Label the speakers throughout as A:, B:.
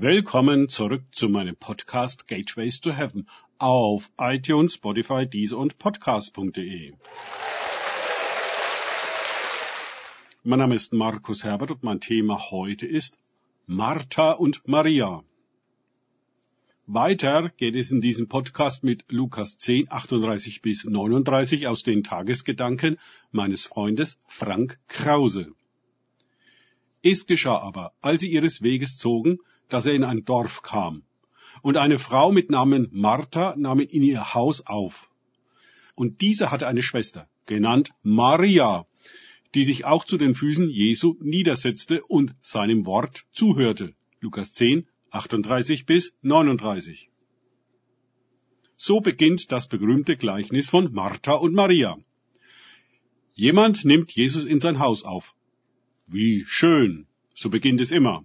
A: Willkommen zurück zu meinem Podcast Gateways to Heaven auf iTunes, Spotify, Deezer und Podcast.de. Mein Name ist Markus Herbert und mein Thema heute ist Martha und Maria. Weiter geht es in diesem Podcast mit Lukas 10, 38 bis 39 aus den Tagesgedanken meines Freundes Frank Krause. Es geschah aber, als sie ihres Weges zogen, dass er in ein Dorf kam. Und eine Frau mit Namen Martha nahm ihn in ihr Haus auf. Und diese hatte eine Schwester, genannt Maria, die sich auch zu den Füßen Jesu niedersetzte und seinem Wort zuhörte. Lukas 10, 38 bis 39. So beginnt das berühmte Gleichnis von Martha und Maria. Jemand nimmt Jesus in sein Haus auf. Wie schön. So beginnt es immer.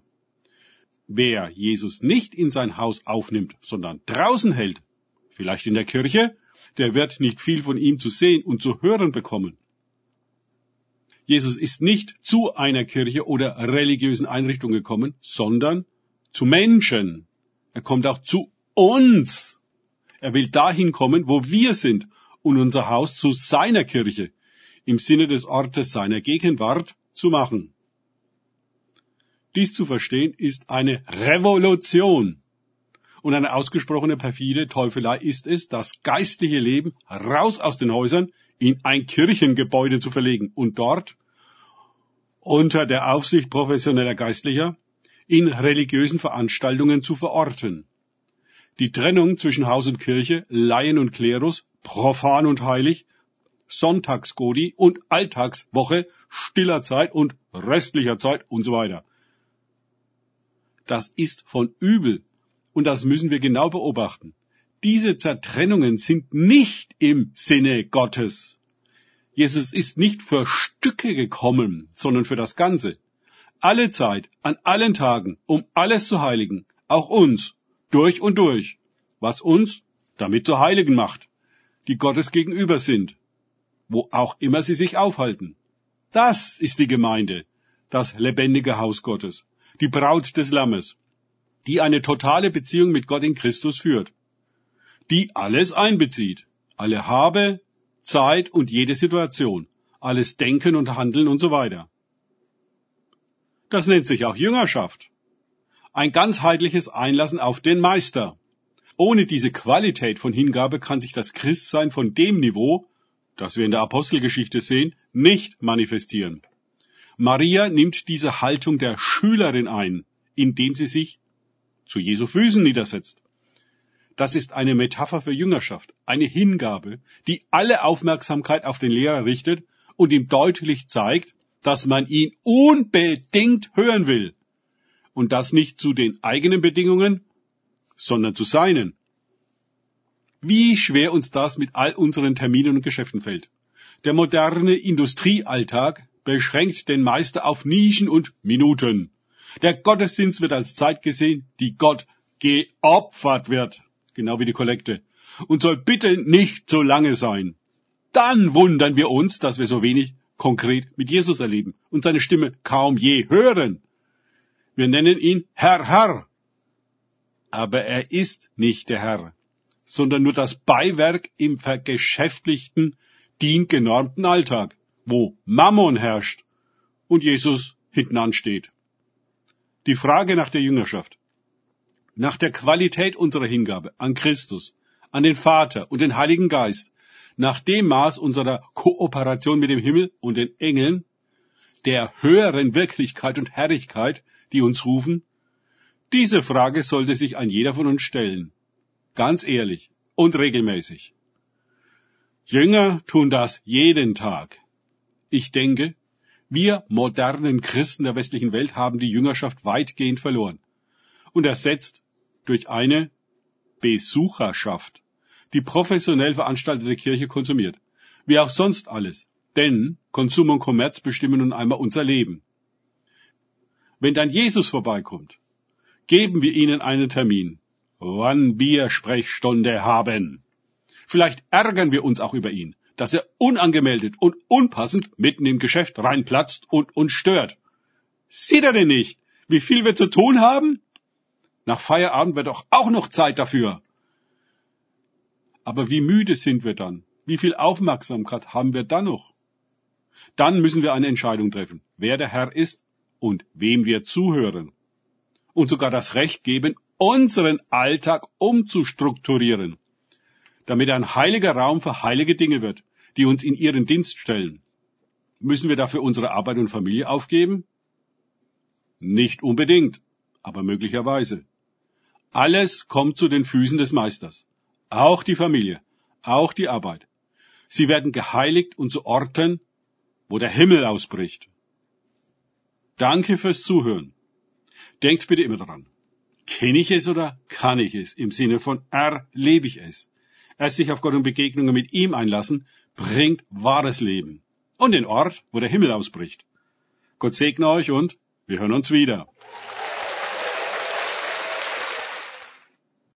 A: Wer Jesus nicht in sein Haus aufnimmt, sondern draußen hält, vielleicht in der Kirche, der wird nicht viel von ihm zu sehen und zu hören bekommen. Jesus ist nicht zu einer Kirche oder religiösen Einrichtung gekommen, sondern zu Menschen. Er kommt auch zu uns. Er will dahin kommen, wo wir sind und unser Haus zu seiner Kirche, im Sinne des Ortes seiner Gegenwart, zu machen. Dies zu verstehen ist eine Revolution. Und eine ausgesprochene perfide Teufelei ist es, das geistliche Leben raus aus den Häusern in ein Kirchengebäude zu verlegen und dort unter der Aufsicht professioneller Geistlicher in religiösen Veranstaltungen zu verorten. Die Trennung zwischen Haus und Kirche, Laien und Klerus, profan und heilig, Sonntagsgodi und Alltagswoche, stiller Zeit und restlicher Zeit und so weiter das ist von übel. Und das müssen wir genau beobachten. Diese Zertrennungen sind nicht im Sinne Gottes. Jesus ist nicht für Stücke gekommen, sondern für das Ganze. Alle Zeit, an allen Tagen, um alles zu heiligen, auch uns, durch und durch, was uns damit zu Heiligen macht, die Gottes gegenüber sind, wo auch immer sie sich aufhalten. Das ist die Gemeinde, das lebendige Haus Gottes die Braut des Lammes, die eine totale Beziehung mit Gott in Christus führt, die alles einbezieht, alle Habe, Zeit und jede Situation, alles Denken und Handeln und so weiter. Das nennt sich auch Jüngerschaft. Ein ganzheitliches Einlassen auf den Meister. Ohne diese Qualität von Hingabe kann sich das Christsein von dem Niveau, das wir in der Apostelgeschichte sehen, nicht manifestieren. Maria nimmt diese Haltung der Schülerin ein, indem sie sich zu Jesu Füßen niedersetzt. Das ist eine Metapher für Jüngerschaft, eine Hingabe, die alle Aufmerksamkeit auf den Lehrer richtet und ihm deutlich zeigt, dass man ihn unbedingt hören will. Und das nicht zu den eigenen Bedingungen, sondern zu seinen. Wie schwer uns das mit all unseren Terminen und Geschäften fällt. Der moderne Industriealltag beschränkt den Meister auf Nischen und Minuten. Der Gottesdienst wird als Zeit gesehen, die Gott geopfert wird, genau wie die Kollekte, und soll bitte nicht so lange sein. Dann wundern wir uns, dass wir so wenig konkret mit Jesus erleben und seine Stimme kaum je hören. Wir nennen ihn Herr, Herr. Aber er ist nicht der Herr, sondern nur das Beiwerk im vergeschäftlichten, diengenormten Alltag wo Mammon herrscht und Jesus hinten ansteht. Die Frage nach der Jüngerschaft, nach der Qualität unserer Hingabe an Christus, an den Vater und den Heiligen Geist, nach dem Maß unserer Kooperation mit dem Himmel und den Engeln, der höheren Wirklichkeit und Herrlichkeit, die uns rufen, diese Frage sollte sich ein jeder von uns stellen. Ganz ehrlich und regelmäßig. Jünger tun das jeden Tag. Ich denke, wir modernen Christen der westlichen Welt haben die Jüngerschaft weitgehend verloren und ersetzt durch eine Besucherschaft, die professionell veranstaltete Kirche konsumiert, wie auch sonst alles. Denn Konsum und Kommerz bestimmen nun einmal unser Leben. Wenn dann Jesus vorbeikommt, geben wir ihnen einen Termin, wann wir Sprechstunde haben. Vielleicht ärgern wir uns auch über ihn, dass er unangemeldet und unpassend mitten im Geschäft reinplatzt und uns stört. Sieht er denn nicht, wie viel wir zu tun haben? Nach Feierabend wird doch auch noch Zeit dafür. Aber wie müde sind wir dann? Wie viel Aufmerksamkeit haben wir dann noch? Dann müssen wir eine Entscheidung treffen, wer der Herr ist und wem wir zuhören. Und sogar das Recht geben, unseren Alltag umzustrukturieren, damit ein heiliger Raum für heilige Dinge wird, die uns in ihren Dienst stellen. Müssen wir dafür unsere Arbeit und Familie aufgeben? Nicht unbedingt, aber möglicherweise. Alles kommt zu den Füßen des Meisters. Auch die Familie, auch die Arbeit. Sie werden geheiligt und zu Orten, wo der Himmel ausbricht. Danke fürs Zuhören. Denkt bitte immer daran. Kenne ich es oder kann ich es? Im Sinne von erlebe ich es. Erst sich auf Gott und Begegnungen mit ihm einlassen, bringt wahres Leben. Und den Ort, wo der Himmel ausbricht. Gott segne euch und wir hören uns wieder.